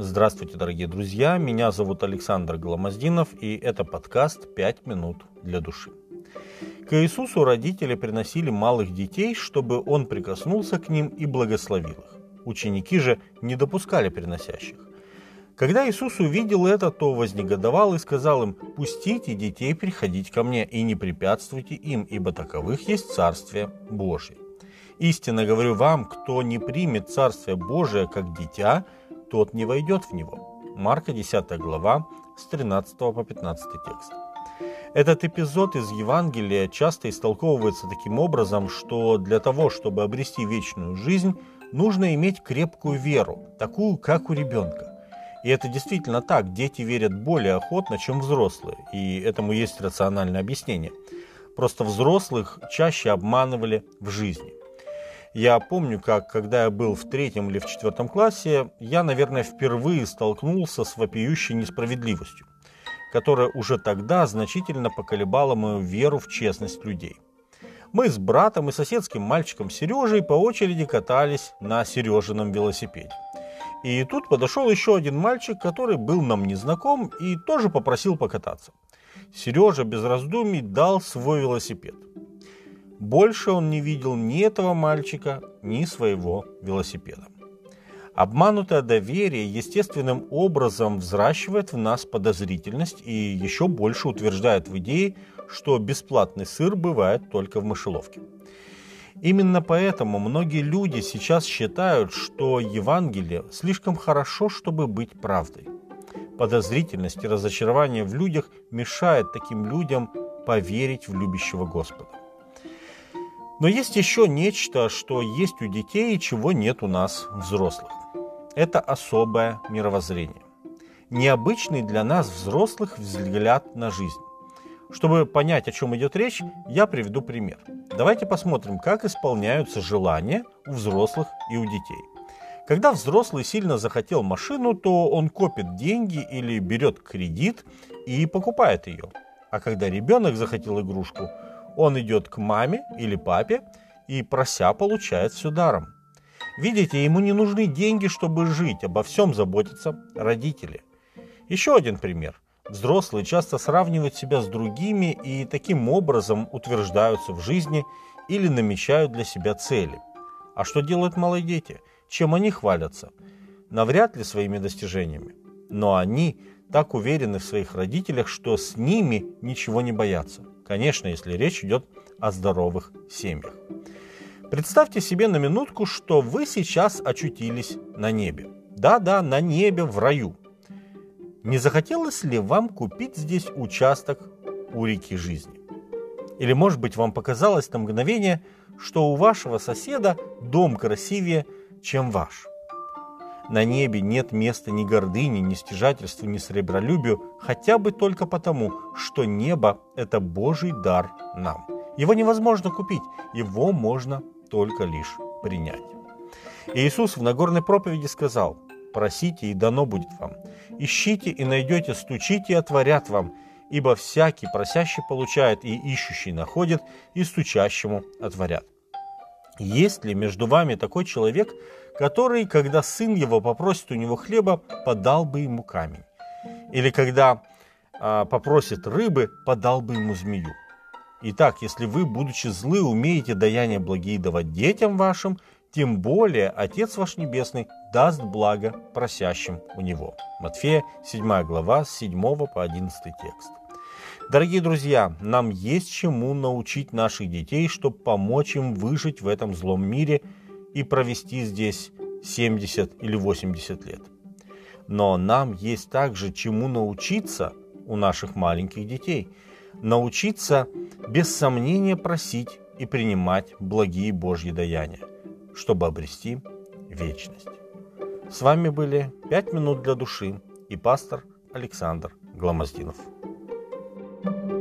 Здравствуйте, дорогие друзья. Меня зовут Александр Гламоздинов, и это подкаст «Пять минут для души». К Иисусу родители приносили малых детей, чтобы Он прикоснулся к ним и благословил их. Ученики же не допускали приносящих. Когда Иисус увидел это, то вознегодовал и сказал им, «Пустите детей приходить ко мне и не препятствуйте им, ибо таковых есть Царствие Божие. Истинно говорю вам, кто не примет Царствие Божие как дитя, тот не войдет в него». Марка 10 глава с 13 по 15 текст. Этот эпизод из Евангелия часто истолковывается таким образом, что для того, чтобы обрести вечную жизнь, нужно иметь крепкую веру, такую, как у ребенка. И это действительно так. Дети верят более охотно, чем взрослые. И этому есть рациональное объяснение. Просто взрослых чаще обманывали в жизни. Я помню, как когда я был в третьем или в четвертом классе, я, наверное, впервые столкнулся с вопиющей несправедливостью, которая уже тогда значительно поколебала мою веру в честность людей. Мы с братом и соседским мальчиком Сережей по очереди катались на Сережином велосипеде. И тут подошел еще один мальчик, который был нам незнаком и тоже попросил покататься. Сережа без раздумий дал свой велосипед. Больше он не видел ни этого мальчика, ни своего велосипеда. Обманутое доверие естественным образом взращивает в нас подозрительность и еще больше утверждает в идее, что бесплатный сыр бывает только в мышеловке. Именно поэтому многие люди сейчас считают, что Евангелие слишком хорошо, чтобы быть правдой. Подозрительность и разочарование в людях мешает таким людям поверить в любящего Господа. Но есть еще нечто, что есть у детей и чего нет у нас, взрослых. Это особое мировоззрение. Необычный для нас, взрослых, взгляд на жизнь. Чтобы понять, о чем идет речь, я приведу пример. Давайте посмотрим, как исполняются желания у взрослых и у детей. Когда взрослый сильно захотел машину, то он копит деньги или берет кредит и покупает ее. А когда ребенок захотел игрушку, он идет к маме или папе и прося получает все даром. Видите, ему не нужны деньги, чтобы жить, обо всем заботятся родители. Еще один пример – Взрослые часто сравнивают себя с другими и таким образом утверждаются в жизни или намечают для себя цели. А что делают малые дети? Чем они хвалятся? Навряд ли своими достижениями. Но они так уверены в своих родителях, что с ними ничего не боятся. Конечно, если речь идет о здоровых семьях. Представьте себе на минутку, что вы сейчас очутились на небе. Да-да, на небе, в раю – не захотелось ли вам купить здесь участок у реки жизни? Или, может быть, вам показалось на мгновение, что у вашего соседа дом красивее, чем ваш? На небе нет места ни гордыни, ни стяжательству, ни сребролюбию, хотя бы только потому, что небо – это Божий дар нам. Его невозможно купить, его можно только лишь принять. Иисус в Нагорной проповеди сказал – Просите, и дано будет вам. Ищите, и найдете, стучите, и отворят вам. Ибо всякий просящий получает, и ищущий находит, и стучащему отворят. Есть ли между вами такой человек, который, когда сын его попросит у него хлеба, подал бы ему камень? Или когда а, попросит рыбы, подал бы ему змею? Итак, если вы, будучи злы, умеете даяния благие давать детям вашим, тем более Отец ваш Небесный даст благо просящим у Него. Матфея 7 глава с 7 по 11 текст. Дорогие друзья, нам есть чему научить наших детей, чтобы помочь им выжить в этом злом мире и провести здесь 70 или 80 лет. Но нам есть также чему научиться у наших маленьких детей. Научиться без сомнения просить и принимать благие Божьи даяния чтобы обрести вечность. С вами были «Пять минут для души» и пастор Александр Гламоздинов. Thank you